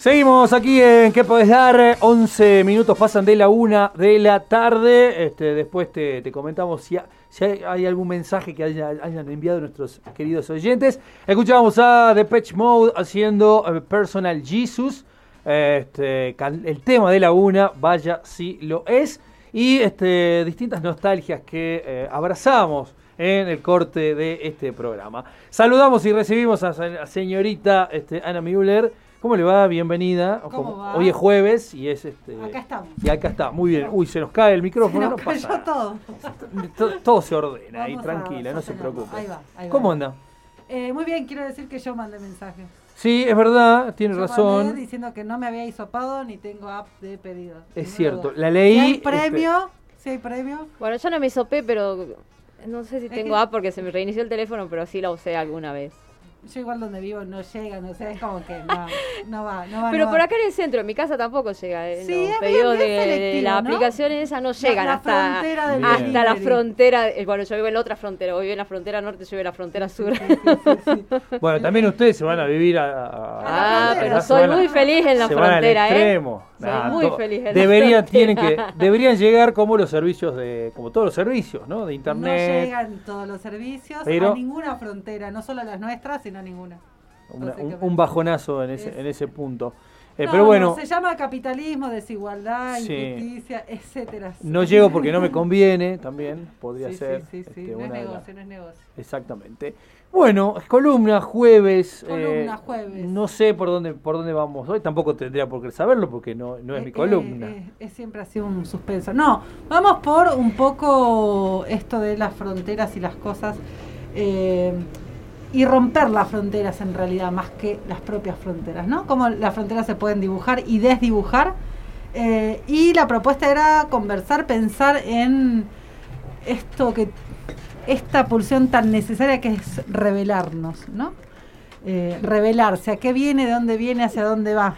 Seguimos aquí en ¿Qué podés dar? 11 minutos pasan de la una de la tarde. Este, después te, comentamos si, ha- si hay, algún mensaje que haya- hayan enviado nuestros queridos oyentes. Escuchábamos a Depeche Mode haciendo eh, Personal Jesus. Este, el tema de la una, vaya si lo es. Y este, distintas nostalgias que eh, abrazamos en el corte de este programa. Saludamos y recibimos a la señorita este, Ana Müller. ¿Cómo le va? Bienvenida. ¿Cómo Como- va? Hoy es jueves y es este. Acá estamos. Y acá está, muy bien. Uy, se nos cae el micrófono, Se no nos pasa cayó todo. To- Todo se ordena ahí, tranquila, no se preocupe. Ahí va, ahí va. ¿Cómo anda? Eh, muy bien, quiero decir que yo mandé mensaje. Sí, es verdad, tiene Yo razón. mandé diciendo que no me había hisopado ni tengo app de pedido. Es cierto, duda. la leí, Si hay este- premio, si hay premio. Bueno, yo no me sopé, pero no sé si Es tengo que- app porque se me reinició el teléfono, pero sí la usé alguna vez. Yo igual donde vivo no llega, no sé, es como que no, no va, no va. Pero no por va. acá en el centro, en mi casa tampoco llega. ¿eh? Sí, Los pedidos de, de las ¿no? aplicaciones esas no llegan la hasta, frontera del hasta la frontera. eh, Bueno, yo vivo en la otra frontera. Vos vivís en la frontera norte, yo vivo en la frontera sur. Bueno, también ustedes se van a vivir a. a- Ah, frontera. pero soy muy feliz en la se van al frontera, ¿eh? extremo. Soy muy feliz en la deberían, tienen que, frontera. deberían llegar como los servicios de, como todos los servicios, ¿no? De No internet, llegan todos los servicios Pero- a ninguna frontera, no solo a las nuestras, sino a ninguna. una- un, bajonazo en ese, Es- en ese punto. Eh, No, pero no, bueno, se llama capitalismo, desigualdad, Sí. injusticia, etcétera. no llego porque no me conviene, también podría Sí, ser. sí, sí, sí, este, no es negocio, no es negocio. Exactamente. Bueno, columna jueves. Columna eh, jueves. No sé por dónde por dónde vamos hoy. Tampoco tendría por qué saberlo porque no, no es Eh, mi eh, columna. es siempre así un suspenso. No, vamos por un poco esto de las fronteras y las cosas. Y romper las fronteras en realidad, más que las propias fronteras, ¿no? Cómo las fronteras se pueden dibujar y desdibujar. eh, y la propuesta era conversar, pensar en esto que esta pulsión tan necesaria que es revelarnos, ¿no? Eh, revelarse, a qué viene, de dónde viene, hacia dónde va.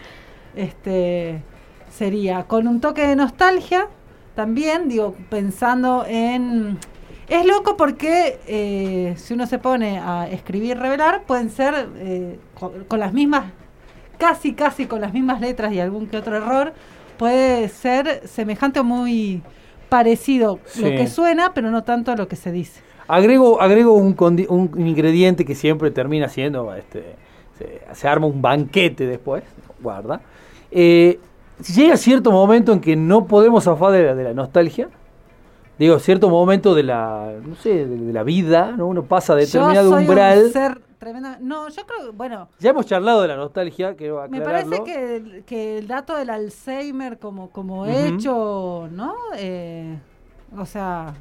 Este sería con un toque de nostalgia también, digo, pensando en es loco porque eh, si uno se pone a escribir revelar, pueden ser eh, con, con las mismas, casi, casi con las mismas letras y algún que otro error, puede ser semejante o muy parecido lo que suena, pero no tanto a lo que se dice. Agrego, agrego un, condi- un ingrediente que siempre termina siendo, este, se, se arma un banquete después, guarda. Eh, llega cierto momento en que no podemos de la, de la nostalgia. Digo, cierto momento de la, no sé, de, de la vida, ¿no? Uno pasa determinado Yo soy umbral. un ser tremenda. No, yo creo que, bueno, Ya hemos charlado de la nostalgia, quiero Me parece que, el- que el dato del Alzheimer como, como hecho, ¿no? Eh, o sea,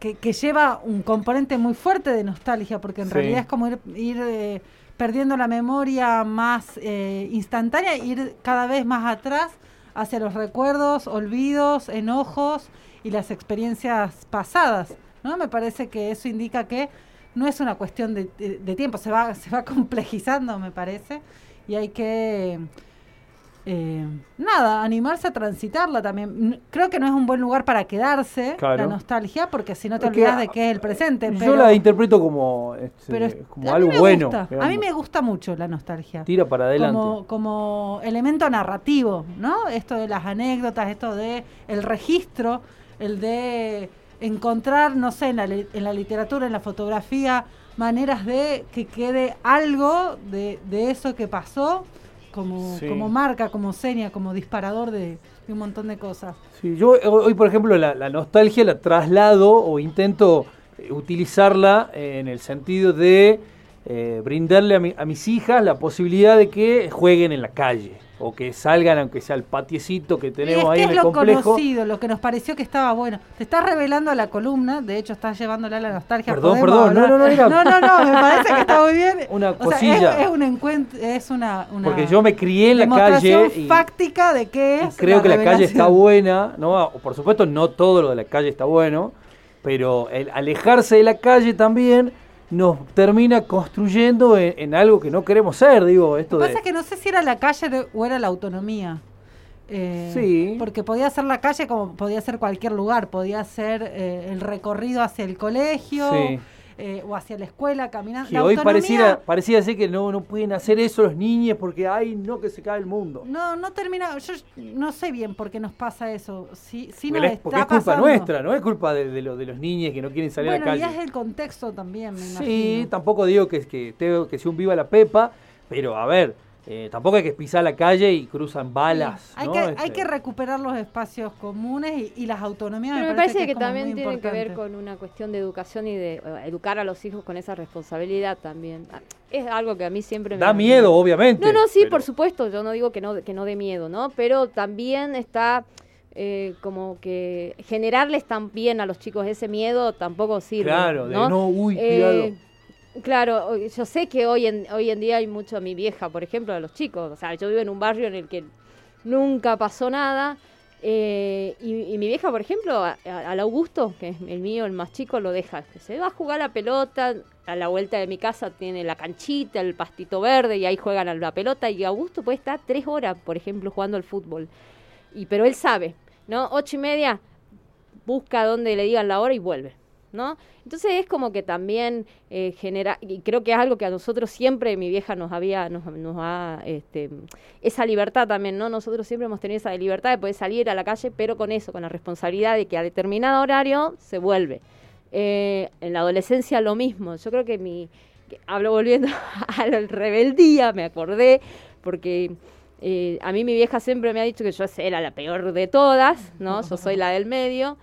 que, que lleva un componente muy fuerte de nostalgia, porque en Sí. realidad es como ir, ir, eh, perdiendo la memoria más eh, instantánea, ir cada vez más atrás hacia los recuerdos, olvidos, enojos y las experiencias pasadas, ¿no? Me parece que eso indica que no es una cuestión de, de- tiempo, se va, se va complejizando, me parece, y hay que, eh, nada, animarse a transitarla también. Creo que no es un buen lugar para quedarse, Claro. la nostalgia, porque si no te que, olvidas de qué es el presente. Yo pero, la interpreto como, este, pero es- como algo bueno. a mí me gusta mucho la nostalgia. Tira para adelante. Como, como elemento narrativo, ¿no? Esto de las anécdotas, esto de el registro, el de encontrar, no sé, en la, en la literatura, en la fotografía, maneras de que quede algo de, de eso que pasó como, Sí. como marca, como seña, como disparador de, de un montón de cosas. Sí, yo hoy, por ejemplo, la, la nostalgia la traslado o intento eh, utilizarla en el sentido de eh, brindarle a, mi- a mis hijas la posibilidad de que jueguen en la calle o que salgan, aunque sea el patiecito que Y tenemos es ahí que en es el lo complejo. conocido, lo que nos pareció que estaba bueno. Te estás revelando la columna, de hecho estás llevándola a la nostalgia. Perdón, perdón, no, hablar- no, no, era- no, no, no, me parece que está muy bien. Una O sea, cosilla. es, es un encuentro, es una, una Porque yo me crié en la calle y- fáctica de qué Y es. creo que la calle está buena, ¿no? Por supuesto, no todo lo de la calle está bueno, pero el alejarse de la calle también nos termina construyendo en, en algo que no queremos ser, digo, esto Lo que de... pasa es que no sé si era la calle de- o era la autonomía. Eh, Sí. Porque podía ser la calle como podía ser cualquier lugar, podía ser eh, el recorrido hacia el colegio, Sí. Eh, o hacia la escuela caminando. Que La hoy pareciera, pareciera ser que no, no pueden hacer eso los niños porque, ay, no, que se cae el mundo. No, no termina. Yo no sé bien por qué nos pasa eso. Sí, sí porque nos es, porque es culpa pasando. nuestra, no es culpa de, de, lo- de los niños que no quieren salir Bueno, a la y calle. es el contexto también, me Sí, tampoco digo que, que, que sea un viva la pepa, pero a ver, eh, tampoco hay que pisar la calle y cruzan balas. Sí, hay, ¿no? que, hay Este, que recuperar los espacios comunes y, y las autonomías. Pero me parece parece que, también tiene que ver con una cuestión de educación y de eh, educar a los hijos con esa responsabilidad también. Ah, Es algo que a mí siempre me Da miedo, obviamente. No, no, sí, pero- por supuesto. Yo no digo que no, que no dé miedo, ¿no? Pero también está eh, como que generarles también a los chicos ese miedo tampoco sirve. Claro, de ¿no? no, uy, Eh, cuidado. Claro, yo sé que hoy en, hoy en día hay mucho a mi vieja, por ejemplo, a los chicos. O sea, yo vivo en un barrio en el que nunca pasó nada. eh, y, mi vieja, por ejemplo, a- al Augusto, que es el mío, el más chico, lo deja. Se va a jugar la pelota. A la vuelta de mi casa tiene la canchita, el pastito verde, y ahí juegan a la pelota. Y Augusto puede estar tres horas, por ejemplo, jugando al fútbol. Y, pero él sabe, ¿no? Ocho y media, busca donde le digan la hora y vuelve, ¿no? Entonces es como que también eh, genera, y creo que es algo que a nosotros siempre mi vieja nos había, nos, nos ha, este, esa libertad también, ¿no? Nosotros siempre hemos tenido esa libertad de poder salir a la calle, pero con eso, con la responsabilidad de que a determinado horario se vuelve. Eh, en la adolescencia lo mismo, yo creo que mi, hablo volviendo a la rebeldía, me acordé, porque eh, a mí mi vieja siempre me ha dicho que yo era la peor de todas, ¿no? Yo soy la del medio.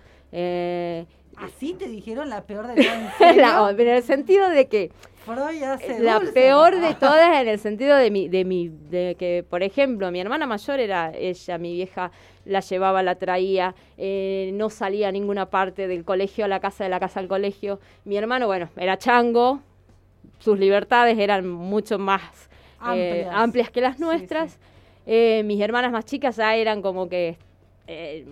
Así te dijeron la peor de todas. la- en el sentido de que Freud hace la dulce. peor de todas en el sentido de mi, de mi, de que, por ejemplo, mi hermana mayor era ella, mi vieja la llevaba, la traía, eh, no salía a ninguna parte del colegio a la casa, de la casa al colegio. Mi hermano, bueno, era chango, sus libertades eran mucho más eh, Amplias. amplias que las Sí, nuestras. sí. Eh, mis hermanas más chicas ya eran como que, eh,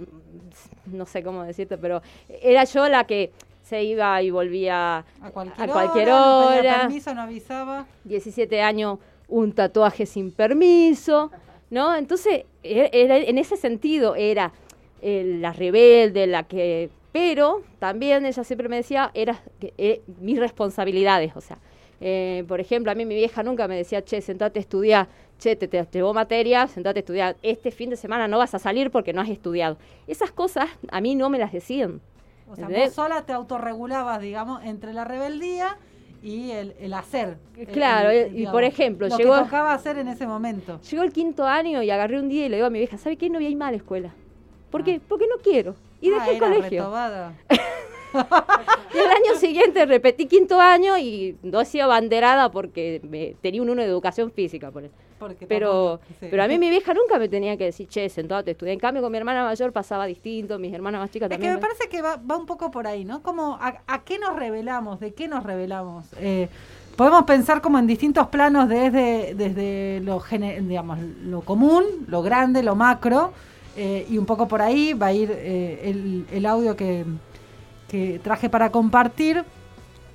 no sé cómo decirte, pero era yo la que se iba y volvía A cualquier, a cualquier hora. no hora. permiso, no avisaba. 17 años, un tatuaje sin permiso, ¿no? Entonces, e- era, en ese sentido era eh, la rebelde, la que... Pero también ella siempre me decía, era eh, mis responsabilidades, o sea, eh, por ejemplo, a mí mi vieja nunca me decía, che, sentate a estudiar, che, te, te llevó materia, sentate a estudiar, este fin de semana no vas a salir porque no has estudiado. Esas cosas a mí no me las decían. O sea, ¿Entendés? vos sola te autorregulabas, digamos, entre la rebeldía y el, el hacer. El- Claro, el- y- por ejemplo, lo llegó- que tocaba hacer en ese momento. Llegó el quinto año y agarré un día y le digo a mi vieja, ¿sabe qué? No voy a ir más a la escuela. ¿Por Ah. qué? Porque no quiero. Y Ah, dejé el colegio. Y el año siguiente repetí quinto año y no he sido banderada porque me- tenía un uno de educación física. Por Porque pero, tampoco- sí. pero a mí mi vieja nunca me tenía que decir, che, sentate, estudiar. En cambio, con mi hermana mayor pasaba distinto, mis hermanas más chicas Es que también. me parece que va, va un poco por ahí, ¿no? Como a, a qué nos revelamos, de qué nos revelamos. Eh, podemos pensar como en distintos planos desde, desde lo, digamos, lo común, lo grande, lo macro, eh, y un poco por ahí va a ir eh, el, el audio que, que traje para compartir,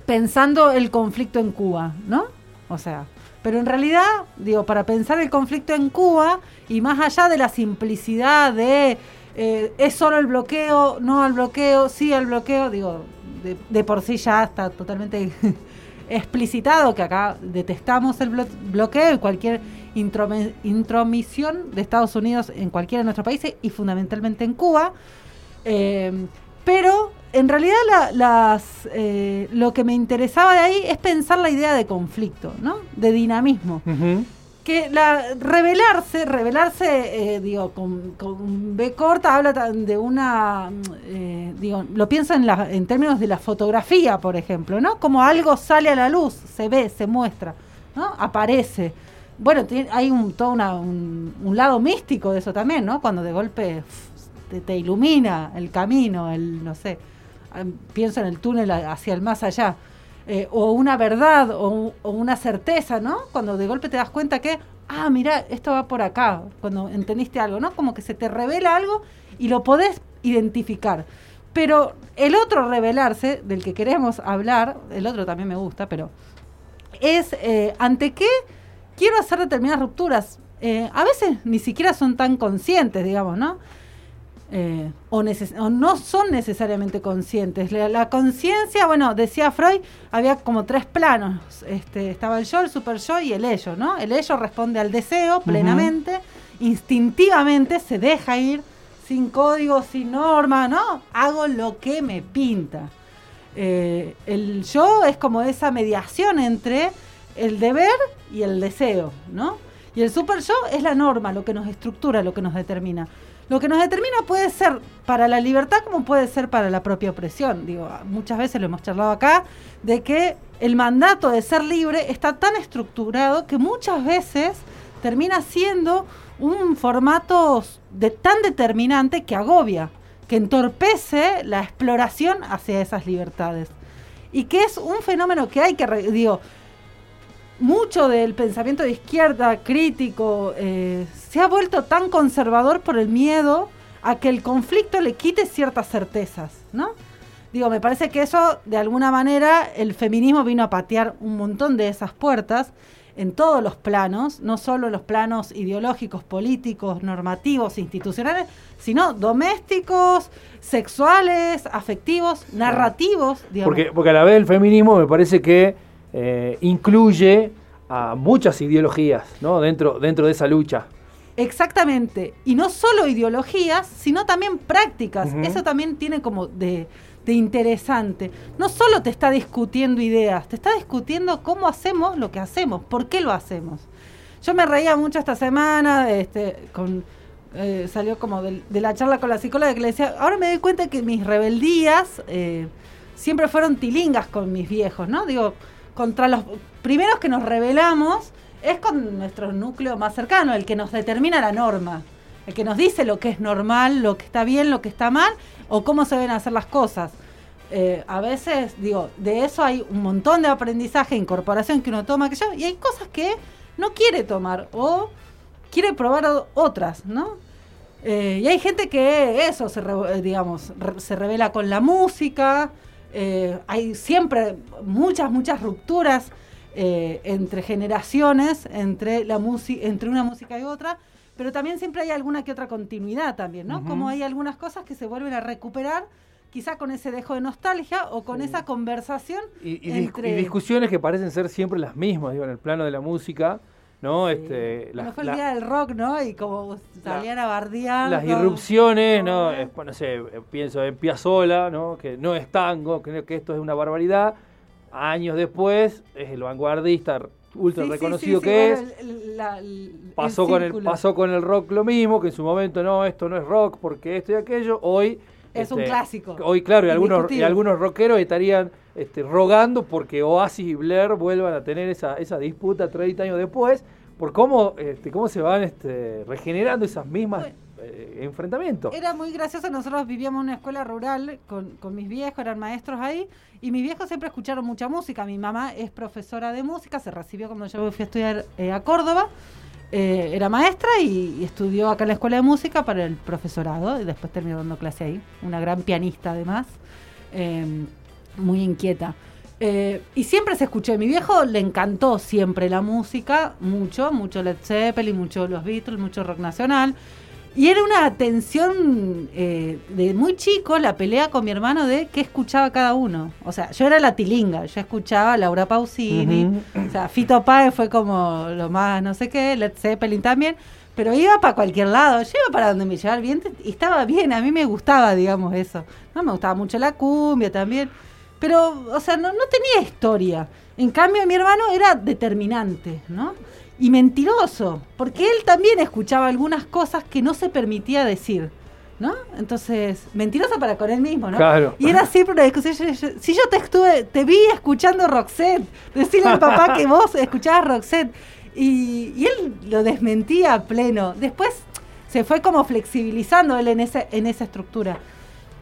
pensando el conflicto en Cuba, ¿no? O sea, pero en realidad, digo, para pensar el conflicto en Cuba, y más allá de la simplicidad de eh, es solo el bloqueo, no al bloqueo, sí al bloqueo, digo, de, por sí ya está totalmente explicitado que acá detestamos el blo- bloqueo y cualquier intromisión de Estados Unidos en cualquiera de nuestros países y fundamentalmente en Cuba. Eh, pero en realidad la- las, eh, lo que me interesaba de ahí es pensar la idea de conflicto, ¿no? De dinamismo que la revelarse, revelarse, eh, digo, con, con B corta habla de una, mm, eh, digo, lo pienso en, la, en términos de la fotografía, por ejemplo, ¿no? Como algo sale a la luz, se ve, se muestra, ¿no? Aparece. Bueno, tiene- hay un, todo una- un, un lado místico de eso también, ¿no? Cuando de golpe te, te ilumina el camino, el, no sé, pienso en el túnel hacia el más allá eh, o una verdad o, o una certeza, ¿no? Cuando de golpe te das cuenta que, ah, mira, esto va por acá, cuando entendiste algo, ¿no? Como que se te revela algo y lo podés identificar. Pero el otro revelarse, del que queremos hablar, el otro también me gusta, pero es eh, ante qué quiero hacer determinadas rupturas. Eh, a veces ni siquiera son tan conscientes, digamos, ¿no? Eh, o, no son necesariamente conscientes. La, conciencia, bueno, decía Freud, había como tres planos. Este, estaba el yo, el super yo y el ello, ¿no? El ello responde al deseo plenamente, instintivamente se deja ir, sin código, sin norma, ¿no? Hago lo que me pinta. Eh, el yo es como esa mediación entre el deber y el deseo, ¿no? Y el super yo es la norma, lo que nos estructura, lo que nos determina. Lo que nos determina puede ser para la libertad como puede ser para la propia opresión. Digo, muchas veces lo hemos charlado acá, de que el mandato de ser libre está tan estructurado que muchas veces termina siendo un formato de, tan determinante que agobia, que entorpece la exploración hacia esas libertades. Y que es un fenómeno que hay que, digo, mucho del pensamiento de izquierda crítico eh, se ha vuelto tan conservador por el miedo a que el conflicto le quite ciertas certezas, ¿no? Digo, me parece que eso, de alguna manera, el feminismo vino a patear un montón de esas puertas en todos los planos, no solo en los planos ideológicos, políticos, normativos, institucionales, sino domésticos, sexuales, afectivos, narrativos. Digamos. Porque, porque a la vez el feminismo me parece que eh, incluye a muchas ideologías ¿no? dentro, dentro de esa lucha. Exactamente. Y no solo ideologías, sino también prácticas. Eso también tiene como de, interesante. No solo te está discutiendo ideas, te está discutiendo cómo hacemos lo que hacemos, por qué lo hacemos. Yo me reía mucho esta semana, este, con, eh, salió como de, la charla con la psicóloga que le decía, ahora me doy cuenta que mis rebeldías eh, siempre fueron tilingas con mis viejos, ¿no? Digo, contra los primeros que nos rebelamos es con nuestro núcleo más cercano, el que nos determina la norma, el que nos dice lo que es normal, lo que está bien, lo que está mal, o cómo se deben hacer las cosas. Eh, a veces, digo, de eso hay un montón de aprendizaje, incorporación que uno toma, que yo, y hay cosas que no quiere tomar o quiere probar otras, ¿no? Eh, y hay gente que eso, se digamos, se revela con la música, eh, hay siempre muchas, muchas rupturas eh, entre generaciones, entre, la entre una música y otra, pero también siempre hay alguna que otra continuidad también, ¿no? Como hay algunas cosas que se vuelven a recuperar quizá con ese dejo de nostalgia o con esa conversación y, entre... y, discusiones que parecen ser siempre las mismas, digo, en el plano de la música, ¿no? Este, fue el día del rock, ¿no? Y como salían a bardear. Las irrupciones, ¿no? no sé, pienso en Piazzola, ¿no? Que no es tango, creo que esto es una barbaridad. Años después, es el vanguardista ultra reconocido que es. pasó, con el, pasó con el rock lo mismo, que en su momento no, esto no es rock porque esto y aquello. Hoy. Es un este, clásico. Hoy, claro, y algunos, y algunos rockeros estarían este, rogando porque Oasis y Blair vuelvan a tener esa, esa disputa 30 años después, por cómo, este, cómo se van este, regenerando esas mismas eh, enfrentamientos. Era muy gracioso, nosotros vivíamos en una escuela rural con, con, mis viejos, eran maestros ahí, y mis viejos siempre escucharon mucha música. Mi mamá es profesora de música, se recibió cuando yo fui a estudiar eh, a Córdoba. Eh, era maestra y, estudió acá en la escuela de música para el profesorado y después terminó dando clase ahí. Una gran pianista además muy inquieta. Eh, y siempre se escuchó. Mi viejo le encantó siempre la música, mucho, mucho Led Zeppelin, mucho los Beatles, mucho rock nacional. Y era una atención eh, de muy chico la pelea con mi hermano de qué escuchaba cada uno. O sea, yo era la tilinga, yo escuchaba Laura Pausini, o sea, Fito Páez fue como lo más no sé qué, Led Zeppelin también pero iba para cualquier lado, yo iba para donde me llevaba el viento y estaba bien, a mí me gustaba, digamos, eso. No me gustaba mucho la cumbia también, pero, o sea, no, no tenía historia. En cambio, mi hermano era determinante, ¿no? Y mentiroso, porque él también escuchaba algunas cosas que no se permitía decir. ¿no? Entonces, mentiroso para con él mismo, ¿no? Claro. Y era siempre una discusión. si yo te estuve, te vi escuchando Roxette, decirle al papá que vos escuchabas Roxette. Y, él lo desmentía a pleno. Después se fue como flexibilizando él en, ese, en esa estructura.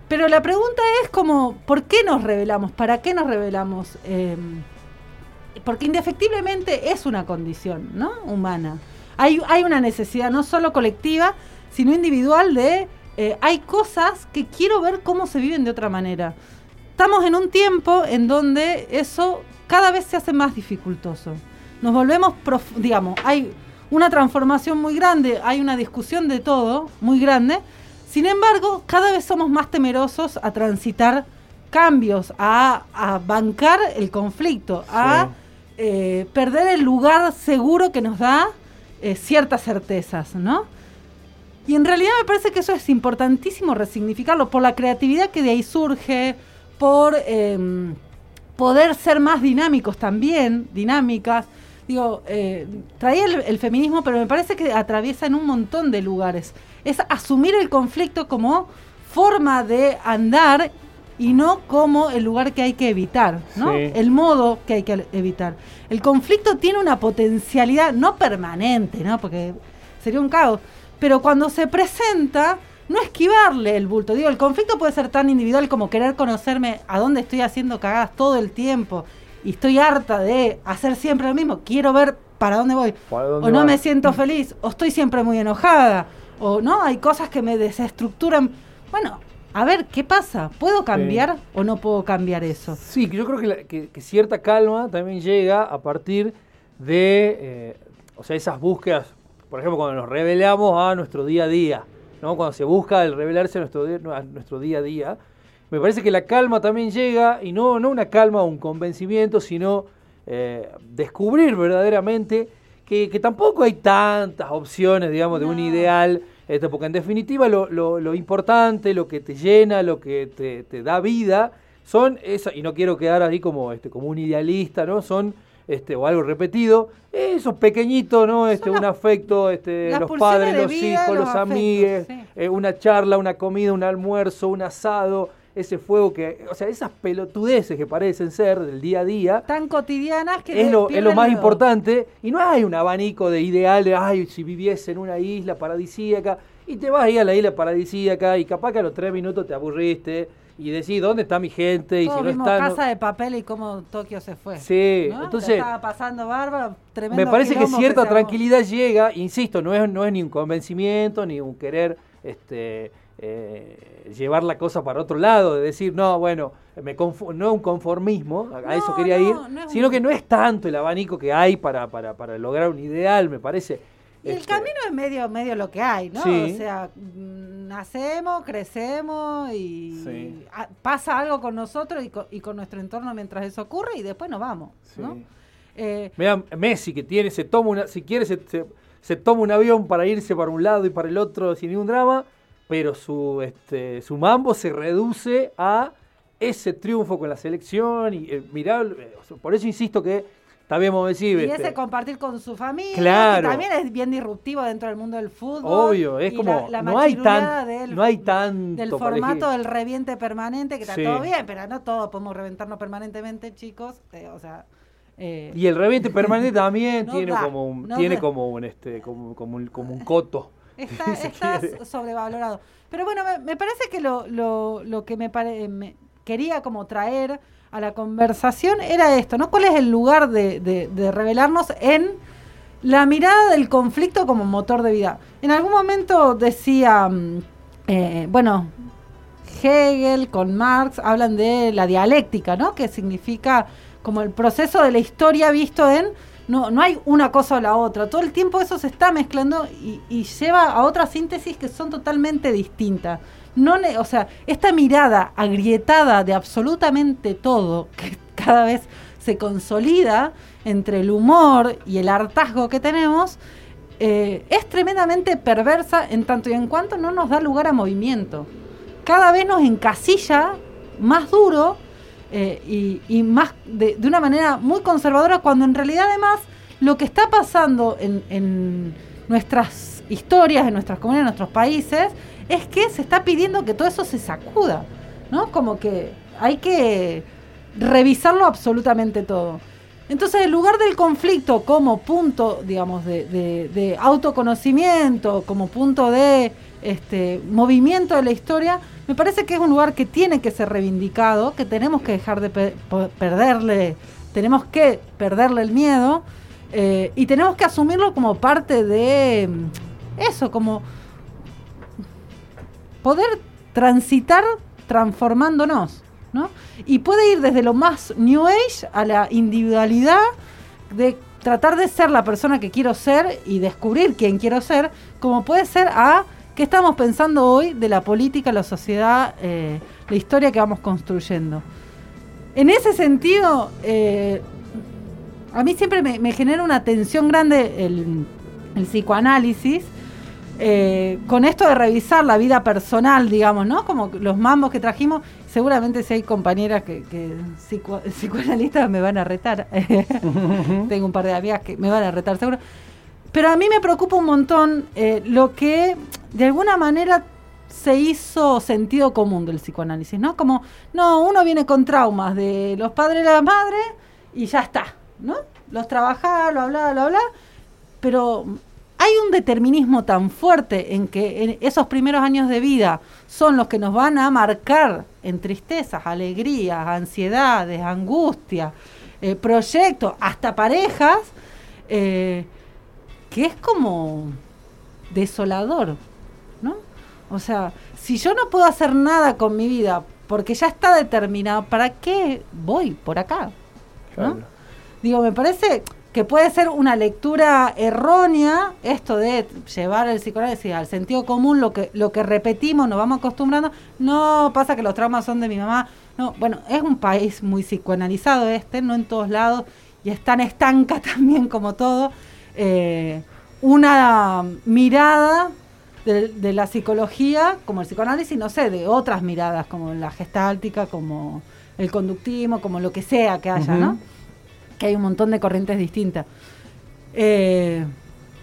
Pero la pregunta es como, ¿por qué nos revelamos? ¿Para qué nos revelamos? Em, porque indefectiblemente es una condición ¿no? humana. Hay, hay una necesidad no solo colectiva, sino individual de... Eh, hay cosas que quiero ver cómo se viven de otra manera. Estamos en un tiempo en donde eso cada vez se hace más dificultoso nos volvemos, digamos, hay una transformación muy grande, hay una discusión de todo muy grande Sin embargo, cada vez somos más temerosos a transitar cambios, a, a bancar el conflicto, a eh, perder el lugar seguro que nos da eh, ciertas certezas, ¿no? Y en realidad me parece que eso es importantísimo resignificarlo por la creatividad que de ahí surge, por em, poder ser más dinámicos también, dinámicas. Digo, eh, traía el, el, feminismo, pero me parece que atraviesa en un montón de lugares. Es asumir el conflicto como forma de andar y no como el lugar que hay que evitar, ¿no? Sí. El modo que hay que evitar. El conflicto tiene una potencialidad no permanente, ¿no? Porque sería un caos, pero cuando se presenta no esquivarle el bulto. Digo, el conflicto puede ser tan individual como querer conocerme a dónde estoy haciendo cagadas todo el tiempo y estoy harta de hacer siempre lo mismo. Quiero ver para dónde voy. ¿Para dónde o no vas? me siento feliz, o estoy siempre muy enojada, o no, hay cosas que me desestructuran. Bueno, a ver, ¿qué pasa? ¿Puedo cambiar o no puedo cambiar eso? Sí, yo creo que, la- que- que cierta calma también llega a partir de, eh, o sea, esas búsquedas, por ejemplo, cuando nos revelamos a nuestro día a día, ¿no? Cuando se busca el revelarse a nuestro, a nuestro día a día, me parece que la calma también llega, y no, no una calma o un convencimiento, sino eh, descubrir verdaderamente que, que tampoco hay tantas opciones, digamos, de un ideal, este, porque en definitiva lo, lo- lo importante, lo que te llena, lo que te, te da vida, son esas, y no quiero quedar ahí como, este, como un idealista, ¿no? Son, este, o algo repetido, esos pequeñitos, ¿no? Este, Son un afecto, este, los padres, los vida, hijos, los los, sí. eh, una charla, una comida, un almuerzo, un asado, ese fuego que, o sea, esas pelotudeces que parecen ser del día a día, Tan cotidianas que es lo, es lo más importante y no hay un abanico de ideales, ay, si viviese en una isla paradisíaca y te vas ahí a la isla paradisíaca y capaz que a los tres minutos te aburriste y decís, ¿dónde está mi gente? Y Todos si no está... no- Casa de Papel y cómo Tokio se fue. Sí, ¿no? entonces- estaba pasando bárbaro, tremendo Me parece que cierta tranquilidad llega, insisto, no es, no es ni un convencimiento, ni un querer este, eh, llevar la cosa para otro lado, de decir, no, bueno, me no es un conformismo, a, eso quería no, ir, no es sino un- que no es tanto el abanico que hay para, para, para lograr un ideal, me parece. Y el este, camino es medio, medio lo que hay, ¿no? Sí. O sea, mm, nacemos, crecemos y Sí. pasa algo con nosotros y con, y con nuestro entorno mientras eso ocurre y después nos vamos, ¿no? Eh, Mirá, Messi que tiene, se toma una, si quiere se, se- se toma un avión para irse para un lado y para el otro sin ningún drama, pero su este su mambo se reduce a ese triunfo con la selección y eh, mirá, eh, por eso insisto que está bien decís, y este, ese compartir con su familia, Claro. que también es bien disruptivo dentro del mundo del fútbol. obvio, es como la- la no hay tan del- no hay tanto del formato del reviente permanente, que está Sí. todo bien, pero no todos podemos reventarnos permanentemente, chicos. eh, o sea, eh, y el reviente permanente también No tiene da, como un no tiene da. como un este como, como un, como un coto. Está, si está quiere. sobrevalorado. Pero bueno, me, me parece que lo, lo, lo que me, pare- me quería como traer a la conversación era esto, ¿no? ¿Cuál es el lugar de, de, de revelarnos en la mirada del conflicto como motor de vida? En algún momento decía, mm, eh, bueno, Hegel con Marx hablan de la dialéctica, ¿no? Que significa como el proceso de la historia visto en no, no hay una cosa o la otra. Todo el tiempo eso se está mezclando y, y lleva a otras síntesis que son totalmente distintas. No, o sea, esta mirada agrietada de absolutamente todo, que cada vez se consolida entre el humor y el hartazgo que tenemos, eh, es tremendamente perversa en tanto y en cuanto no nos da lugar a movimiento. Cada vez nos encasilla más duro eh, y, más de, de una manera muy conservadora cuando en realidad además lo que está pasando en, en nuestras historias, en nuestras comunidades, en nuestros países, es que se está pidiendo que todo eso se sacuda, ¿no? Como que hay que revisarlo absolutamente todo. Entonces, en lugar del conflicto como punto, digamos, de, de- de autoconocimiento, como punto de este, movimiento de la historia, me parece que es un lugar que tiene que ser reivindicado, que tenemos que dejar de perderle, tenemos que perderle el miedo eh, y tenemos que asumirlo como parte de mm, eso, como poder transitar transformándonos, Y puede ir desde lo más New Age a la individualidad de tratar de ser la persona que quiero ser y descubrir quién quiero ser, como puede ser a ¿Qué estamos pensando hoy de la política, la sociedad, eh, la historia que vamos construyendo? En ese sentido, eh, a mí siempre me, genera una tensión grande el, psicoanálisis. Eh, con esto de revisar la vida personal, digamos, ¿no? Como los mambos que trajimos, seguramente si hay compañeras que, psicoanalistas me van a retar. Tengo un par de amigas que me van a retar, seguro. Pero a mí me preocupa un montón eh, lo que de alguna manera se hizo sentido común del psicoanálisis, ¿no? Como, no, uno viene con traumas de los padres y la madre y ya está, ¿no? Los trabajar, lo hablar, lo hablar, pero hay un determinismo tan fuerte en que en esos primeros años de vida son los que nos van a marcar en tristezas, alegrías, ansiedades, angustia, eh, proyectos, hasta parejas, eh, que es como desolador, ¿no? O sea, si yo no puedo hacer nada con mi vida porque ya está determinado, ¿para qué voy por acá? ¿no? Digo, me parece que puede ser una lectura errónea esto de llevar el psicoanálisis al sentido común, lo que, lo que repetimos, nos vamos acostumbrando. No pasa que los traumas son de mi mamá. No, bueno, es un país muy psicoanalizado este, no en todos lados, y es tan estanca también como todo. Eh, una mirada de, la psicología, como el psicoanálisis, no sé, de otras miradas, como la gestáltica, como el conductismo, como lo que sea que haya, ¿no? Que hay un montón de corrientes distintas. Eh,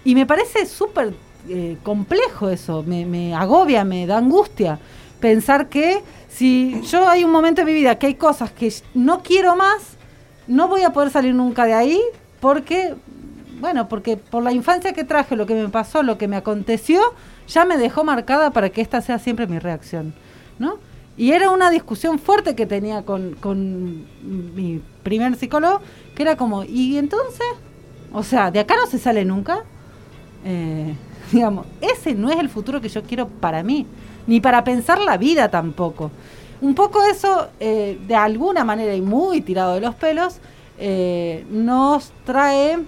y me parece súper eh, complejo eso, me, me agobia, me da angustia pensar que si yo hay un momento en mi vida que hay cosas que no quiero más, no voy a poder salir nunca de ahí porque bueno, porque por la infancia que traje, lo que me pasó, lo que me aconteció, ya me dejó marcada para que esta sea siempre mi reacción, ¿no? Y era una discusión fuerte que tenía con, con mi primer psicólogo, que era como, ¿y entonces? O sea, ¿de acá no se sale nunca? Eh, digamos, ese no es el futuro que yo quiero para mí, ni para pensar la vida tampoco. Un poco eso, eh, de alguna manera y muy tirado de los pelos, eh, nos trae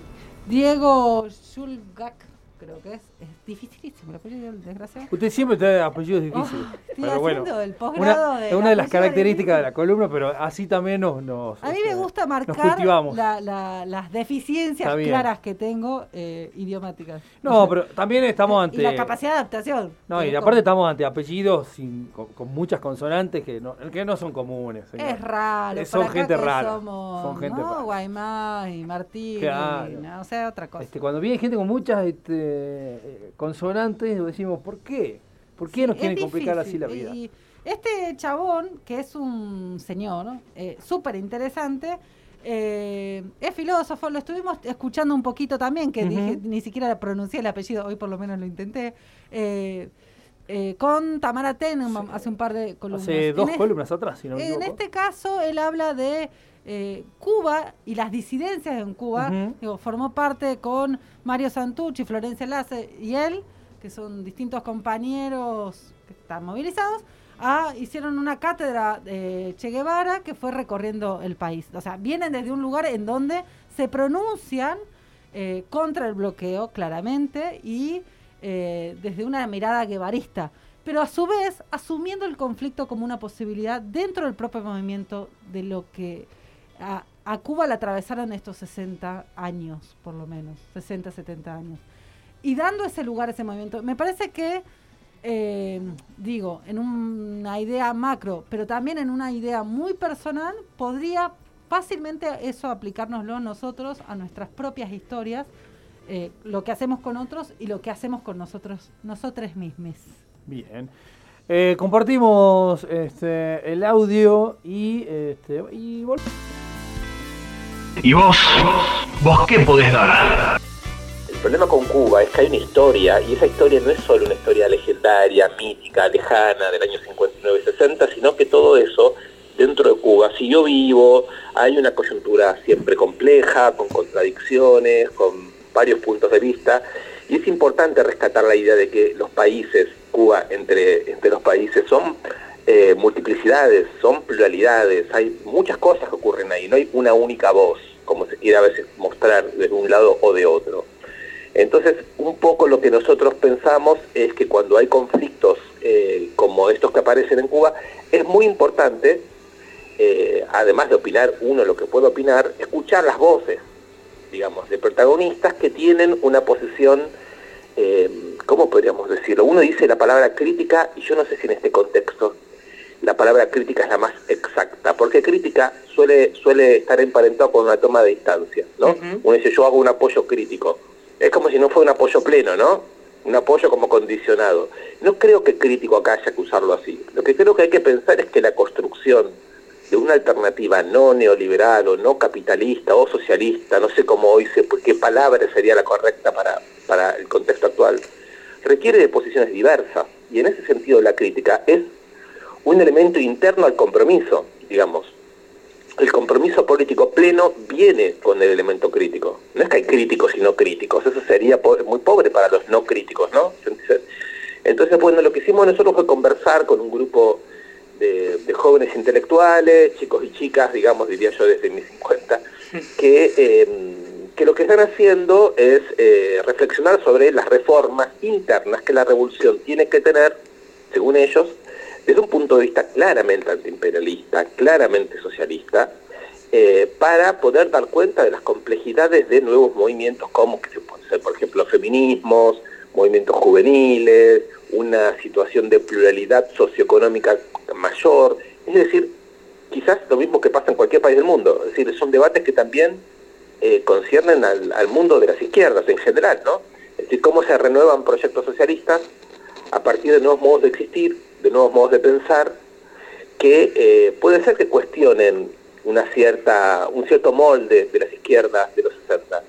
Diego Schulgak, creo que es. Es dificilísimo el apellido, desgraciado. Usted siempre trae apellidos difíciles. Oh, pero bueno, el posgrado una, de. Es una de las características de, la columna, pero así también nos. nos a mí me este, gusta marcar las deficiencias claras que tengo eh, idiomáticas. No, pero también estamos ante. Y la capacidad de adaptación. No, y aparte estamos ante apellidos sin, con, muchas consonantes que no, que no son comunes. Es raro. son gente rara. son gente ¿no? Guaymá y Martín. o sea, otra cosa. Este, cuando viene gente con muchas. Este, consonantes, decimos, ¿por qué? ¿Por qué nos quieren complicar así la vida? Y este chabón, que es un señor eh, súper interesante, eh, es filósofo, lo estuvimos escuchando un poquito también, que dije, ni siquiera pronuncié el apellido, hoy por lo menos lo intenté. Eh, con Tamara Tenenbaum hace un par de columnas. Hace dos columnas atrás, si no En este caso, él habla de Cuba y las disidencias en Cuba. formó parte con Mario Santucci, Florencia Lace y él, que son distintos compañeros que están movilizados, ah, hicieron una cátedra de Che Guevara que fue recorriendo el país. O sea, vienen desde un lugar en donde se pronuncian eh, contra el bloqueo, claramente, y eh, desde una mirada guevarista pero a su vez asumiendo el conflicto como una posibilidad dentro del propio movimiento de lo que a Cuba la atravesaron estos 60 años, por lo menos, 60, 70 años. Y dando ese lugar, ese movimiento, me parece que, eh, digo, en una idea macro, pero también en una idea muy personal, podría fácilmente eso aplicárnoslo nosotros a nuestras propias historias, eh, lo que hacemos con otros y lo que hacemos con nosotros, nosotros mismos. Bien. Eh, compartimos este, el audio y, este, y volvemos. ¿Y vos? ¿Vos qué podés dar? El problema con Cuba es que hay una historia, y esa historia no es solo una historia legendaria, mítica, lejana, del año 59-60, sino que todo eso dentro de Cuba siguió vivo, hay una coyuntura siempre compleja, con contradicciones, con varios puntos de vista, y es importante rescatar la idea de que los países, Cuba entre, entre los países, son eh, multiplicidades, son pluralidades, hay muchas cosas que ocurren ahí, no hay una única voz, como se quiere a veces mostrar de un lado o de otro. Entonces, un poco lo que nosotros pensamos es que cuando hay conflictos eh, como estos que aparecen en Cuba, es muy importante, eh, además de opinar uno lo que puede opinar, escuchar las voces, digamos, de protagonistas que tienen una posición, eh, ¿cómo podríamos decirlo? Uno dice la palabra crítica y yo no sé si en este contexto la palabra crítica es la más exacta, porque crítica suele, suele estar emparentado con una toma de distancia, ¿no? Uno dice, yo hago un apoyo crítico es como si no fuera un apoyo pleno, ¿no? Un apoyo como condicionado. No creo que crítico acá haya que usarlo así. Lo que creo que hay que pensar es que la construcción de una alternativa no neoliberal o no capitalista o socialista, no sé cómo hoy se, qué palabra sería la correcta para, para el contexto actual, requiere de posiciones diversas. Y en ese sentido la crítica es un elemento interno al compromiso, digamos el compromiso político pleno viene con el elemento crítico. No es que hay críticos y no críticos, eso sería muy pobre para los no críticos, ¿no? Entonces, bueno, lo que hicimos nosotros fue conversar con un grupo de, jóvenes intelectuales, chicos y chicas, digamos, diría yo desde mis 50, que, em, que lo que están haciendo es eh, reflexionar sobre las reformas internas que la revolución tiene que tener, según ellos, desde un punto de vista claramente antiimperialista, claramente socialista, eh, para poder dar cuenta de las complejidades de nuevos movimientos como que pueden ser, por ejemplo, feminismos, movimientos juveniles, una situación de pluralidad socioeconómica mayor, es decir, quizás lo mismo que pasa en cualquier país del mundo, es decir, son debates que también eh, conciernen al, mundo de las izquierdas en general, ¿no? Es decir, cómo se renuevan proyectos socialistas a partir de nuevos modos de existir, de nuevos modos de pensar, que eh, puede ser que cuestionen una cierta, un cierto molde de las izquierdas de los 60,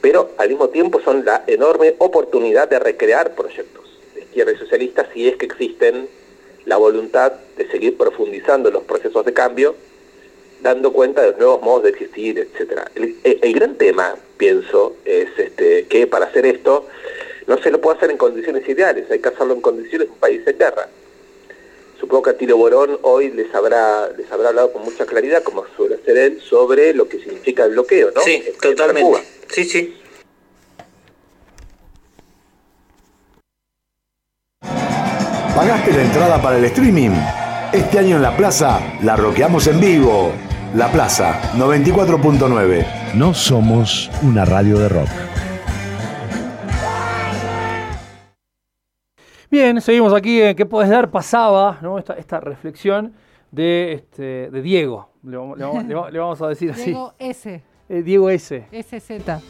pero al mismo tiempo son la enorme oportunidad de recrear proyectos izquierda y socialista si es que existen la voluntad de seguir profundizando los procesos de cambio, dando cuenta de los nuevos modos de existir, etc. El, el gran tema, pienso, es este, que para hacer esto no se lo puede hacer en condiciones ideales, hay que hacerlo en condiciones de un país en guerra. Supongo que a Tiro Borón hoy les habrá, les habrá hablado con mucha claridad, como suele hacer él, sobre lo que significa el bloqueo, ¿no? Sí, Este, totalmente. Sí, sí. ¿Pagaste la entrada para el streaming? Este año en La Plaza la roqueamos en vivo. La Plaza 94.9. No somos una radio de rock. Bien, seguimos aquí en ¿Qué podés dar? Pasaba ¿no? esta, esta reflexión de, este, de Diego. Le, vamos- le vamos- le vamos- le vamos a decir así. Diego S, Eh, Diego S. SZ.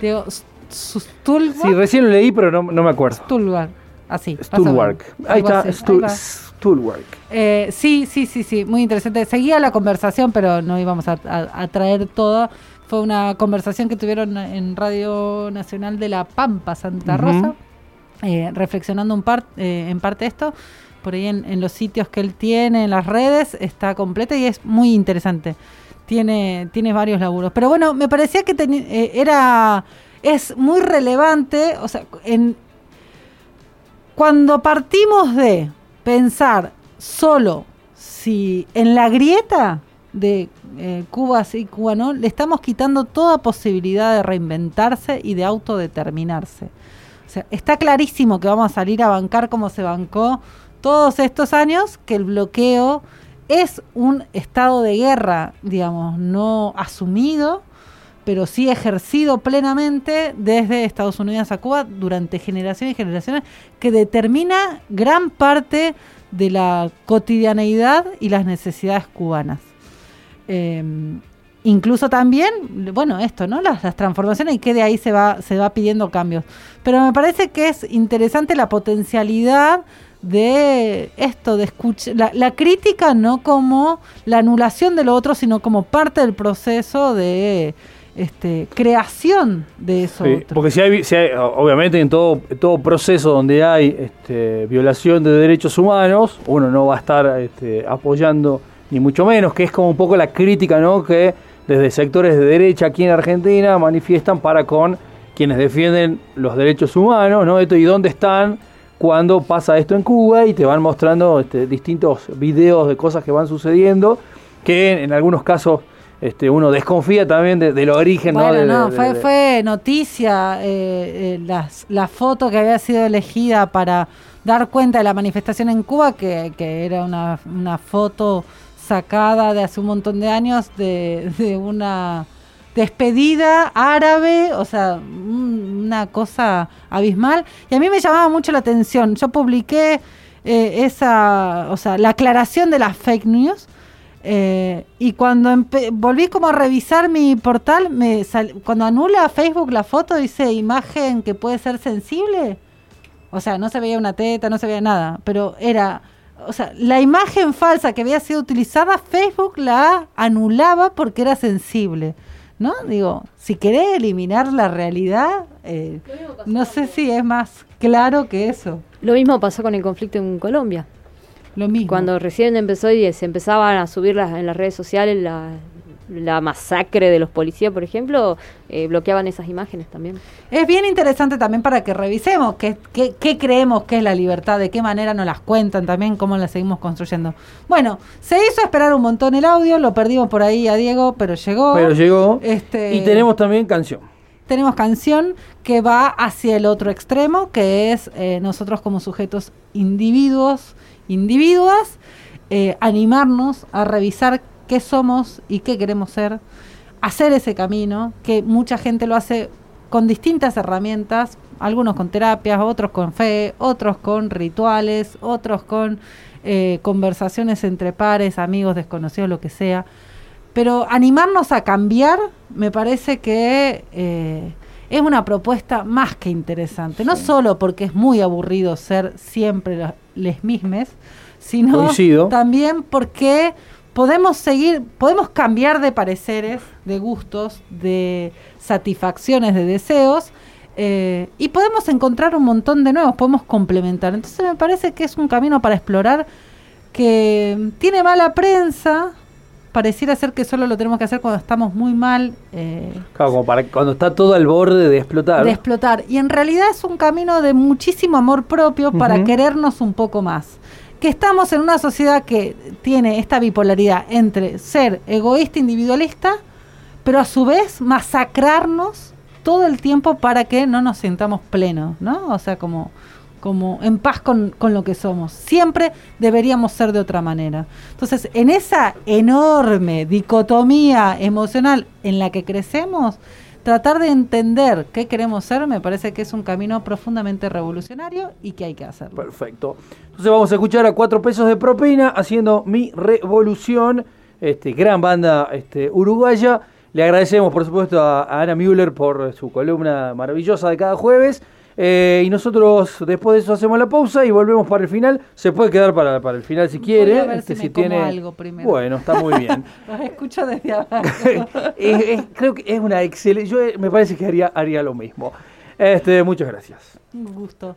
Diego Stulvar. Sí, recién lo leí, pero no, no me acuerdo. Stulvar. Así. Stulwark. Ahí está. Stulwark. Eh, sí, sí, sí, sí, muy interesante. Seguía la conversación, pero no íbamos a, a- a traer toda. Fue una conversación que tuvieron en Radio Nacional de La Pampa, Santa. Rosa, eh, reflexionando un par, eh, en parte esto. Por ahí en, en los sitios que él tiene, en las redes, está completa y es muy interesante. Tiene, tiene varios laburos. Pero bueno, me parecía que eh, era es muy relevante, o sea, en, cuando partimos de pensar solo si en la grieta de eh, Cuba sí, Cuba no, le estamos quitando toda posibilidad de reinventarse y de autodeterminarse. O sea, está clarísimo que vamos a salir a bancar como se bancó todos estos años, que el bloqueo es un estado de guerra, digamos, no asumido, pero sí ejercido plenamente desde Estados Unidos a Cuba durante generaciones y generaciones, que determina gran parte de la cotidianeidad y las necesidades cubanas. Eh, incluso también, bueno, esto, ¿no? Las, transformaciones y que de ahí se va, se va pidiendo cambios. Pero me parece que es interesante la potencialidad de esto, de escuchar, la crítica no como la anulación de lo otro, sino como parte del proceso de este, creación de eso Sí, porque si hay, si hay- obviamente en todo, todo proceso donde hay este, violación de derechos humanos, uno no va a estar este, apoyando ni mucho menos, que es como un poco la crítica ¿no? que desde sectores de derecha aquí en Argentina manifiestan para con quienes defienden los derechos humanos, ¿no? Esto, y dónde están cuando pasa esto en Cuba y te van mostrando este, distintos videos de cosas que van sucediendo, que en, en algunos casos este, uno desconfía también de- del origen, ¿no? De- no, de- fue, noticia eh, eh, las- la foto que había sido elegida para dar cuenta de la manifestación en Cuba, que, que era una, una foto sacada de hace un montón de años de, de una despedida árabe, o sea, un- una cosa abismal. Y a mí me llamaba mucho la atención. Yo publiqué eh, esa, o sea, la aclaración de las fake news. Eh, y cuando volví como a revisar mi portal, me cuando anula Facebook la foto dice imagen que puede ser sensible. O sea, no se veía una teta, no se veía nada, pero era, o sea, la imagen falsa que había sido utilizada, Facebook la anulaba porque era sensible. ¿No? Digo, si querés eliminar la realidad, eh, no sé si es más claro que eso. Lo mismo pasó con el conflicto en Colombia. Lo mismo. Cuando recién empezó y se empezaban a subir las- en las redes sociales la, la masacre de los policías, por ejemplo, eh, bloqueaban esas imágenes también. Es bien interesante también para que revisemos qué, qué, qué creemos que es la libertad, de qué manera nos las cuentan también, cómo la seguimos construyendo. Bueno, se hizo esperar un montón el audio, lo perdimos por ahí a Diego, pero llegó. Pero llegó. Este, Y tenemos también canción. tenemos canción que va hacia el otro extremo, que es eh, nosotros como sujetos individuos, individuas, eh, animarnos a revisar qué somos y qué queremos ser, hacer ese camino, que mucha gente lo hace con distintas herramientas, algunos con terapias, otros con fe, otros con rituales, otros con eh, conversaciones entre pares, amigos, desconocidos, lo que sea. Pero animarnos a cambiar me parece que eh, es una propuesta más que interesante. No solo porque es muy aburrido ser siempre la- les mismes, sino Coincido. también porque podemos seguir, podemos cambiar de pareceres, de gustos, de satisfacciones, de deseos. eh, y podemos encontrar un montón de nuevos, podemos complementar. Entonces me parece que es un camino para explorar que tiene mala prensa, pareciera ser que solo lo tenemos que hacer cuando estamos muy mal eh, Claro, como para cuando está todo al borde de explotar. de explotar. Y en realidad es un camino de muchísimo amor propio para querernos un poco más. Que estamos en una sociedad que tiene esta bipolaridad entre ser egoísta, individualista, pero a su vez masacrarnos todo el tiempo para que no nos sintamos plenos, ¿no? O sea, como, como en paz con, con lo que somos. Siempre deberíamos ser de otra manera. Entonces, en esa enorme dicotomía emocional en la que crecemos, tratar de entender qué queremos ser me parece que es un camino profundamente revolucionario y que hay que hacerlo. Perfecto. Entonces vamos a escuchar a cuatro pesos de propina haciendo mi revolución. Este, gran banda este, uruguaya. Le agradecemos, por supuesto, a, a Ana Müller por su columna maravillosa de cada jueves. Eh, y nosotros después de eso hacemos la pausa y volvemos para el final. Se puede quedar para, para el final si quiere. a ver este, si me como algo primero. Bueno, está muy bien. Los escucho desde abajo. Es- es- creo que es una excelente. Yo eh, me parece que haría, haría lo mismo. Este, muchas gracias. un gusto.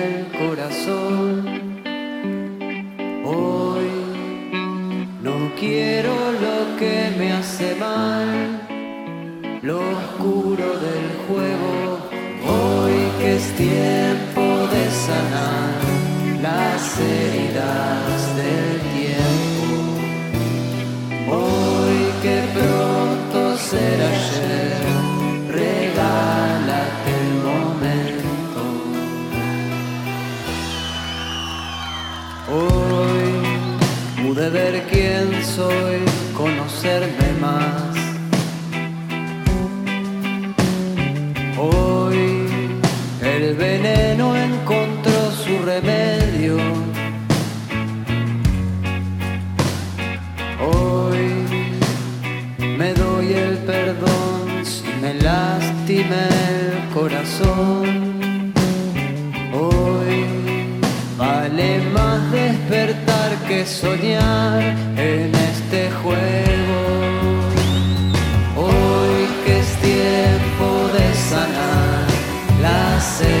del juego. Hoy que es tiempo de sanar las heridas del tiempo. Hoy que pronto será ayer, regálate el momento. Hoy pude ver quién soy, conocerme soñar en este juego. Hoy que es tiempo de sanar la sed.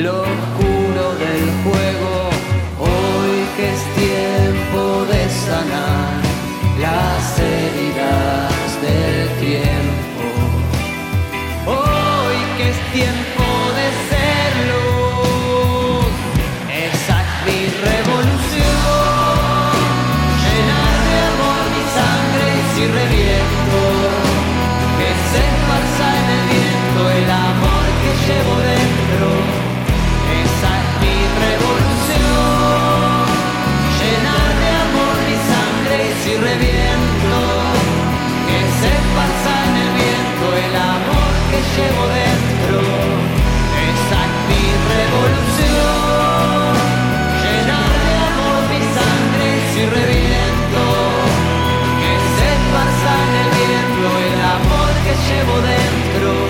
locura. llevo dentro.